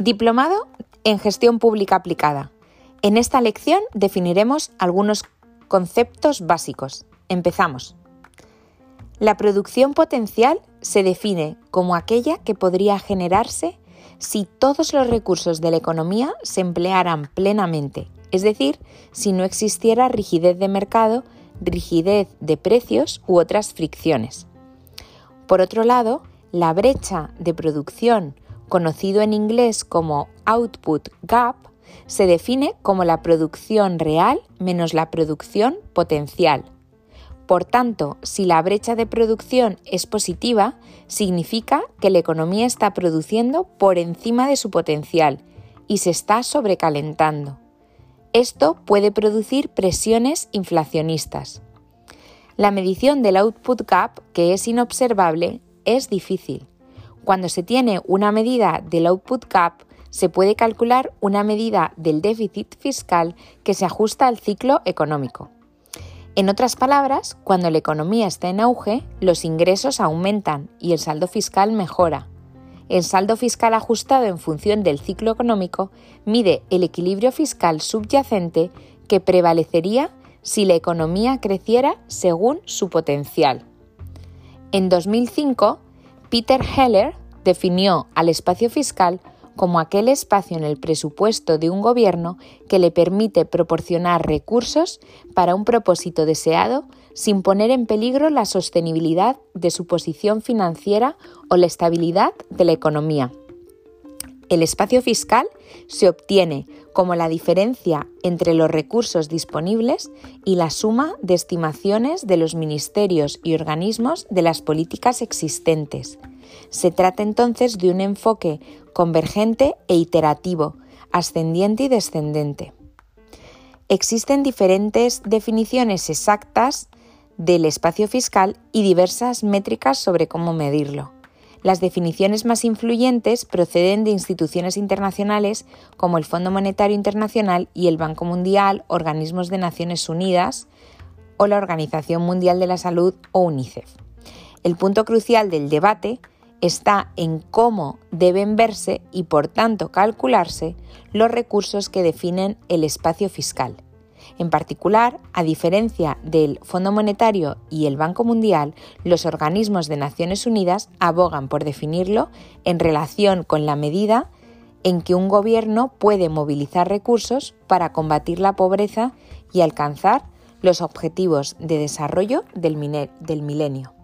Diplomado en Gestión Pública Aplicada. En esta lección definiremos algunos conceptos básicos. Empezamos. La producción potencial se define como aquella que podría generarse si todos los recursos de la economía se emplearan plenamente, es decir, si no existiera rigidez de mercado, rigidez de precios u otras fricciones. Por otro lado, la brecha de producción, conocido en inglés como output gap, se define como la producción real menos la producción potencial. Por tanto, si la brecha de producción es positiva, significa que la economía está produciendo por encima de su potencial y se está sobrecalentando. Esto puede producir presiones inflacionistas. La medición del output gap, que es inobservable, es difícil. Cuando se tiene una medida del output gap, se puede calcular una medida del déficit fiscal que se ajusta al ciclo económico. En otras palabras, cuando la economía está en auge, los ingresos aumentan y el saldo fiscal mejora. El saldo fiscal ajustado en función del ciclo económico mide el equilibrio fiscal subyacente que prevalecería si la economía creciera según su potencial. En 2005, Peter Heller definió al espacio fiscal como aquel espacio en el presupuesto de un gobierno que le permite proporcionar recursos para un propósito deseado sin poner en peligro la sostenibilidad de su posición financiera o la estabilidad de la economía. El espacio fiscal se obtiene como la diferencia entre los recursos disponibles y la suma de estimaciones de los ministerios y organismos de las políticas existentes. Se trata entonces de un enfoque convergente e iterativo, ascendiente y descendente. Existen diferentes definiciones exactas del espacio fiscal y diversas métricas sobre cómo medirlo. Las definiciones más influyentes proceden de instituciones internacionales como el Fondo Monetario Internacional y el Banco Mundial, organismos de Naciones Unidas o la Organización Mundial de la Salud o UNICEF. El punto crucial del debate está en cómo deben verse y por tanto calcularse los recursos que definen el espacio fiscal en particular, a diferencia del Fondo Monetario y el Banco Mundial, los organismos de Naciones Unidas abogan por definirlo en relación con la medida en que un gobierno puede movilizar recursos para combatir la pobreza y alcanzar los objetivos de desarrollo del, milenio.